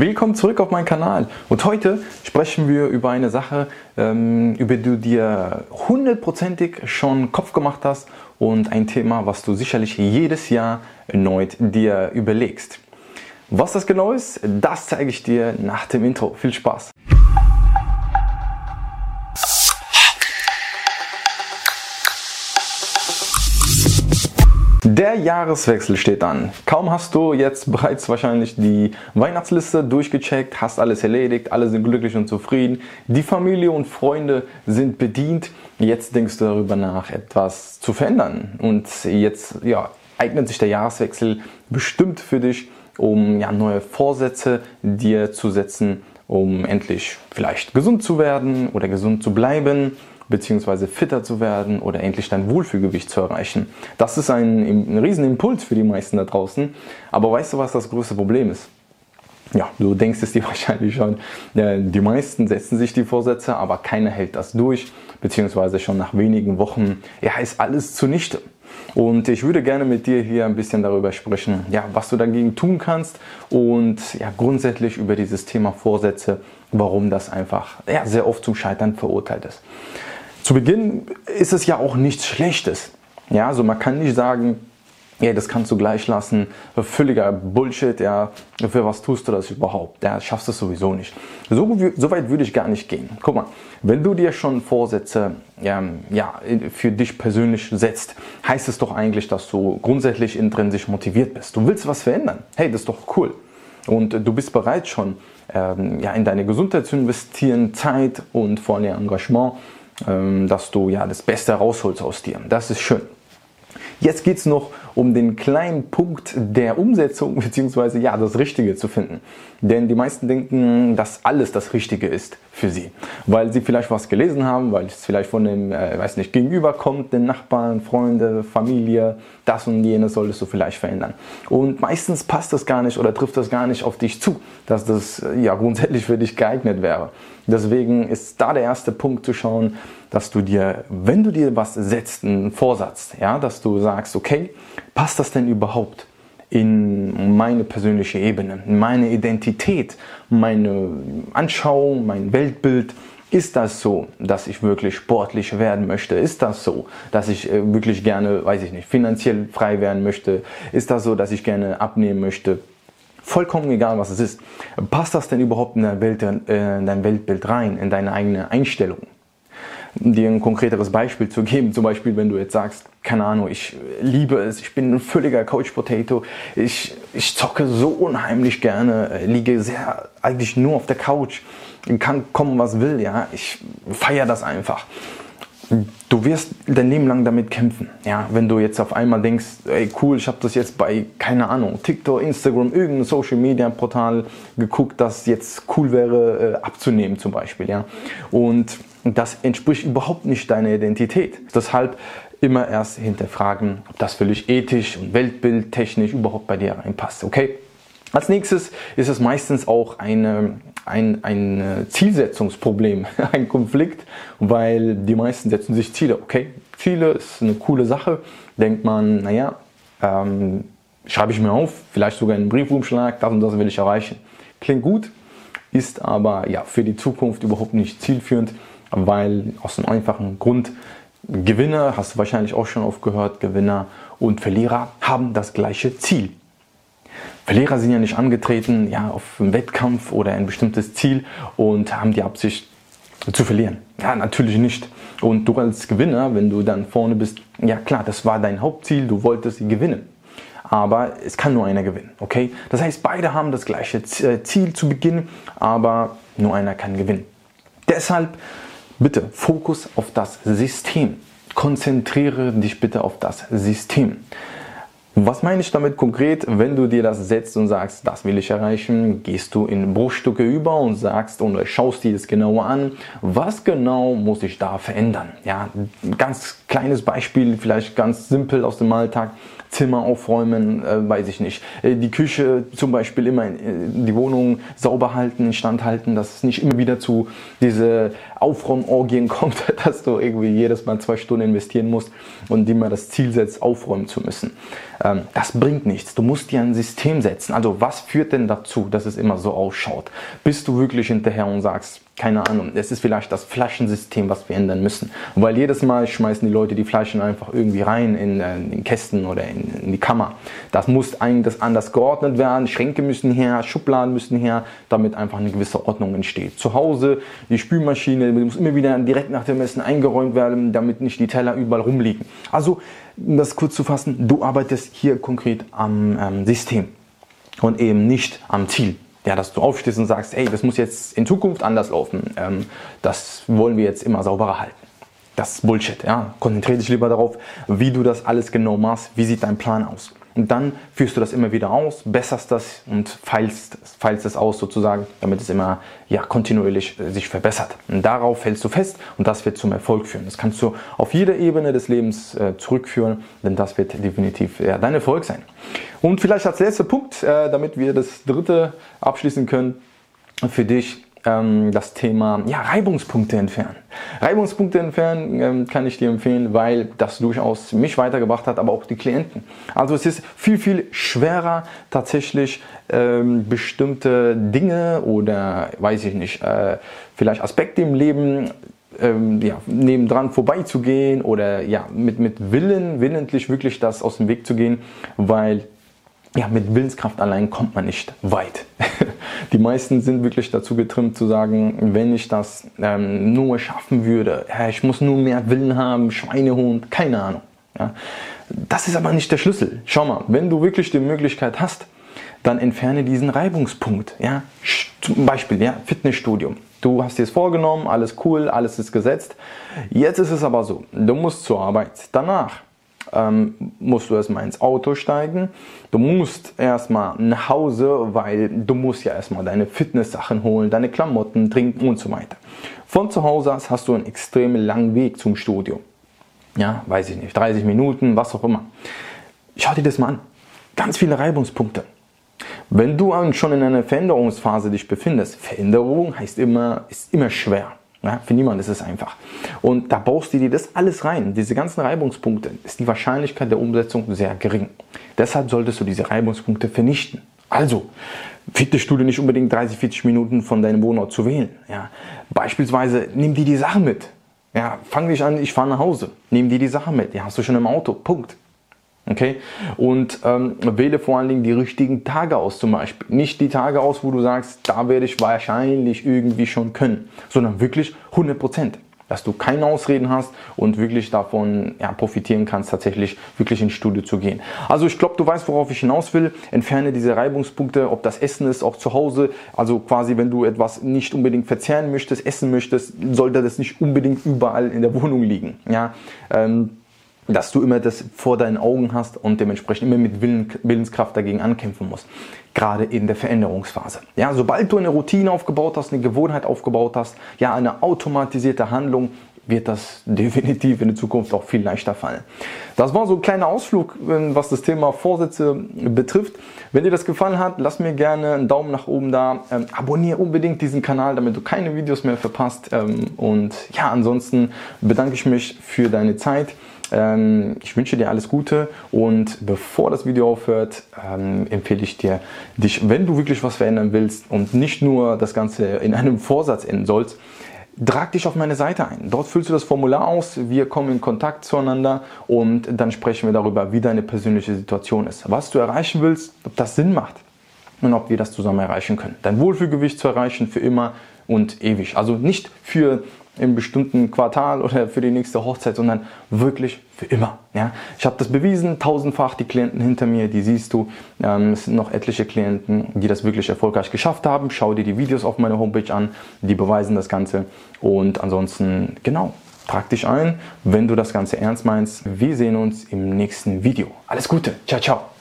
Willkommen zurück auf meinen Kanal und heute sprechen wir über eine Sache, ähm, über die du dir hundertprozentig schon Kopf gemacht hast und ein Thema, was du sicherlich jedes Jahr erneut dir überlegst. Was das genau ist, das zeige ich dir nach dem Intro. Viel Spaß! Der Jahreswechsel steht an. Kaum hast du jetzt bereits wahrscheinlich die Weihnachtsliste durchgecheckt, hast alles erledigt, alle sind glücklich und zufrieden, die Familie und Freunde sind bedient. Jetzt denkst du darüber nach, etwas zu verändern. Und jetzt ja, eignet sich der Jahreswechsel bestimmt für dich, um ja, neue Vorsätze dir zu setzen, um endlich vielleicht gesund zu werden oder gesund zu bleiben beziehungsweise fitter zu werden oder endlich dein Wohlfühlgewicht zu erreichen. Das ist ein, ein Riesenimpuls für die meisten da draußen. Aber weißt du, was das größte Problem ist? Ja, du denkst es dir wahrscheinlich schon. Die meisten setzen sich die Vorsätze, aber keiner hält das durch, beziehungsweise schon nach wenigen Wochen, ja, ist alles zunichte. Und ich würde gerne mit dir hier ein bisschen darüber sprechen, ja, was du dagegen tun kannst und ja, grundsätzlich über dieses Thema Vorsätze, warum das einfach ja, sehr oft zum Scheitern verurteilt ist. Zu Beginn ist es ja auch nichts Schlechtes. Ja, also man kann nicht sagen, ja, das kannst du gleich lassen, völliger Bullshit, ja, für was tust du das überhaupt? Ja, schaffst du es sowieso nicht. So, so weit würde ich gar nicht gehen. Guck mal, wenn du dir schon Vorsätze ja, ja, für dich persönlich setzt, heißt es doch eigentlich, dass du grundsätzlich intrinsisch motiviert bist. Du willst was verändern. Hey, das ist doch cool. Und du bist bereit schon, ähm, ja, in deine Gesundheit zu investieren, Zeit und vor allem Engagement ähm, dass du ja das Beste rausholst aus dir. Das ist schön. Jetzt geht es noch um den kleinen Punkt der Umsetzung bzw. ja das Richtige zu finden. Denn die meisten denken, dass alles das Richtige ist für sie, weil sie vielleicht was gelesen haben, weil es vielleicht von dem, äh, weiß nicht, Gegenüber kommt, den Nachbarn, Freunde, Familie, das und jenes solltest du vielleicht verändern. Und meistens passt das gar nicht oder trifft das gar nicht auf dich zu, dass das äh, ja grundsätzlich für dich geeignet wäre. Deswegen ist da der erste Punkt zu schauen, dass du dir, wenn du dir was setzt, einen Vorsatz, ja, dass du sagst, okay, passt das denn überhaupt in meine persönliche Ebene, in meine Identität, meine Anschauung, mein Weltbild? Ist das so, dass ich wirklich sportlich werden möchte? Ist das so, dass ich äh, wirklich gerne, weiß ich nicht, finanziell frei werden möchte? Ist das so, dass ich gerne abnehmen möchte? Vollkommen egal, was es ist. Passt das denn überhaupt in dein, Welt, äh, in dein Weltbild rein, in deine eigene Einstellung? Dir ein konkreteres Beispiel zu geben. Zum Beispiel, wenn du jetzt sagst, keine Ahnung, ich liebe es, ich bin ein völliger Coach Potato, ich, ich zocke so unheimlich gerne, äh, liege sehr eigentlich nur auf der Couch, kann kommen, was will, ja, ich feiere das einfach. Du wirst dein Leben lang damit kämpfen. Ja, wenn du jetzt auf einmal denkst, ey cool, ich habe das jetzt bei keine Ahnung TikTok, Instagram, irgendein Social Media Portal geguckt, das jetzt cool wäre äh, abzunehmen zum Beispiel. Ja, und das entspricht überhaupt nicht deiner Identität. Deshalb immer erst hinterfragen, ob das völlig ethisch und weltbildtechnisch überhaupt bei dir reinpasst. Okay? Als nächstes ist es meistens auch eine, ein, ein Zielsetzungsproblem, ein Konflikt, weil die meisten setzen sich Ziele. Okay, Ziele ist eine coole Sache. Denkt man, naja, ähm, schreibe ich mir auf, vielleicht sogar einen Briefumschlag, das und das will ich erreichen. Klingt gut, ist aber ja, für die Zukunft überhaupt nicht zielführend, weil aus einem einfachen Grund, Gewinner, hast du wahrscheinlich auch schon oft gehört, Gewinner und Verlierer haben das gleiche Ziel. Verlierer sind ja nicht angetreten ja, auf einen Wettkampf oder ein bestimmtes Ziel und haben die Absicht zu verlieren. Ja, natürlich nicht. Und du als Gewinner, wenn du dann vorne bist, ja klar, das war dein Hauptziel, du wolltest gewinnen. Aber es kann nur einer gewinnen, okay? Das heißt, beide haben das gleiche äh, Ziel zu Beginn, aber nur einer kann gewinnen. Deshalb bitte Fokus auf das System. Konzentriere dich bitte auf das System. Was meine ich damit konkret? Wenn du dir das setzt und sagst, das will ich erreichen, gehst du in Bruchstücke über und sagst und schaust dir das genauer an, was genau muss ich da verändern? Ja, ganz kleines Beispiel, vielleicht ganz simpel aus dem Alltag. Zimmer aufräumen, äh, weiß ich nicht. Äh, die Küche zum Beispiel immer, äh, die Wohnung sauber halten, instand halten, dass es nicht immer wieder zu diese Aufräumorgien kommt, dass du irgendwie jedes Mal zwei Stunden investieren musst und immer das Ziel setzt, aufräumen zu müssen. Ähm, das bringt nichts. Du musst dir ein System setzen. Also was führt denn dazu, dass es immer so ausschaut? Bist du wirklich hinterher und sagst, keine Ahnung, es ist vielleicht das Flaschensystem, was wir ändern müssen. Weil jedes Mal schmeißen die Leute die Flaschen einfach irgendwie rein in, äh, in Kästen oder in, in, die Kammer. Das muss eigentlich anders geordnet werden, Schränke müssen her, Schubladen müssen her, damit einfach eine gewisse Ordnung entsteht. Zu Hause, die Spülmaschine die muss immer wieder direkt nach dem Essen eingeräumt werden, damit nicht die Teller überall rumliegen. Also, um das kurz zu fassen, du arbeitest hier konkret am ähm, System und eben nicht am Ziel ja, dass du aufstehst und sagst, hey, das muss jetzt in Zukunft anders laufen. Ähm, das wollen wir jetzt immer sauberer halten. Das ist Bullshit. Ja. Konzentriere dich lieber darauf, wie du das alles genau machst, wie sieht dein Plan aus. Und dann führst du das immer wieder aus, besserst das und feilst, feilst es aus sozusagen, damit es immer ja, kontinuierlich äh, sich verbessert. Und darauf hältst du fest und das wird zum Erfolg führen. Das kannst du auf jeder Ebene des Lebens äh, zurückführen, denn das wird definitiv ja, dein Erfolg sein. Und vielleicht als letzter Punkt, äh, damit wir das dritte abschließen können, für dich ähm, das Thema ja, Reibungspunkte entfernen. Reibungspunkte entfernen ähm, kann ich dir empfehlen, weil das durchaus mich weitergebracht hat, aber auch die Klienten. Also es ist viel, viel schwerer tatsächlich ähm, bestimmte Dinge oder weiß ich nicht, äh, vielleicht Aspekte im Leben ähm, ja, nebendran vorbeizugehen oder ja, mit, mit Willen, willentlich wirklich das aus dem Weg zu gehen, weil ja, mit Willenskraft allein kommt man nicht weit. Die meisten sind wirklich dazu getrimmt zu sagen, wenn ich das ähm, nur schaffen würde, ja, ich muss nur mehr Willen haben, Schweinehund, keine Ahnung. Ja. Das ist aber nicht der Schlüssel. Schau mal, wenn du wirklich die Möglichkeit hast, dann entferne diesen Reibungspunkt. Ja. Zum Beispiel ja, Fitnessstudio. Du hast dir es vorgenommen, alles cool, alles ist gesetzt. Jetzt ist es aber so, du musst zur Arbeit. Danach ähm, musst du erstmal ins Auto steigen. Du musst erstmal nach Hause, weil du musst ja erstmal deine Fitness-Sachen holen, deine Klamotten, trinken und so weiter. Von zu Hause aus hast du einen extrem langen Weg zum Studio. Ja, weiß ich nicht, 30 Minuten, was auch immer. Schau dir das mal an. Ganz viele Reibungspunkte. Wenn du schon in einer Veränderungsphase dich befindest, Veränderung heißt immer, ist immer schwer. Ja, für niemanden ist es einfach. Und da baust du dir das alles rein. Diese ganzen Reibungspunkte ist die Wahrscheinlichkeit der Umsetzung sehr gering. Deshalb solltest du diese Reibungspunkte vernichten. Also, Fitnessstudio nicht unbedingt 30, 40 Minuten von deinem Wohnort zu wählen. Ja. Beispielsweise nimm dir die Sachen mit. Ja, fang dich an, ich fahre nach Hause. Nimm dir die Sachen mit. Die hast du schon im Auto. Punkt. Okay? Und ähm, wähle vor allen Dingen die richtigen Tage aus zum Beispiel. Nicht die Tage aus, wo du sagst, da werde ich wahrscheinlich irgendwie schon können, sondern wirklich 100 Prozent. Dass du keine Ausreden hast und wirklich davon ja, profitieren kannst, tatsächlich wirklich ins Studio zu gehen. Also ich glaube, du weißt, worauf ich hinaus will. Entferne diese Reibungspunkte, ob das Essen ist, auch zu Hause. Also quasi, wenn du etwas nicht unbedingt verzehren möchtest, essen möchtest, sollte das nicht unbedingt überall in der Wohnung liegen. Ja, ähm, dass du immer das vor deinen Augen hast und dementsprechend immer mit Willen, Willenskraft dagegen ankämpfen musst. Gerade in der Veränderungsphase. Ja, sobald du eine Routine aufgebaut hast, eine Gewohnheit aufgebaut hast, ja, eine automatisierte Handlung, wird das definitiv in der Zukunft auch viel leichter fallen. Das war so ein kleiner Ausflug, was das Thema Vorsätze betrifft. Wenn dir das gefallen hat, lass mir gerne einen Daumen nach oben da. Ähm, abonniere unbedingt diesen Kanal, damit du keine Videos mehr verpasst. Ähm, und ja, ansonsten bedanke ich mich für deine Zeit. Ähm, ich wünsche dir alles Gute und bevor das Video aufhört, ähm, empfehle ich dir, dich, wenn du wirklich was verändern willst und nicht nur das Ganze in einem Vorsatz enden sollst, Trag dich auf meine Seite ein. Dort füllst du das Formular aus, wir kommen in Kontakt zueinander und dann sprechen wir darüber, wie deine persönliche Situation ist, was du erreichen willst, ob das Sinn macht und ob wir das zusammen erreichen können. Dein Wohlfühlgewicht zu erreichen für immer und ewig. Also nicht für im bestimmten Quartal oder für die nächste Hochzeit, sondern wirklich für immer. Ja? Ich habe das bewiesen, tausendfach die Klienten hinter mir, die siehst du. Ähm, es sind noch etliche Klienten, die das wirklich erfolgreich geschafft haben. Schau dir die Videos auf meiner Homepage an, die beweisen das Ganze. Und ansonsten, genau, trag dich ein, wenn du das Ganze ernst meinst. Wir sehen uns im nächsten Video. Alles Gute, ciao, ciao.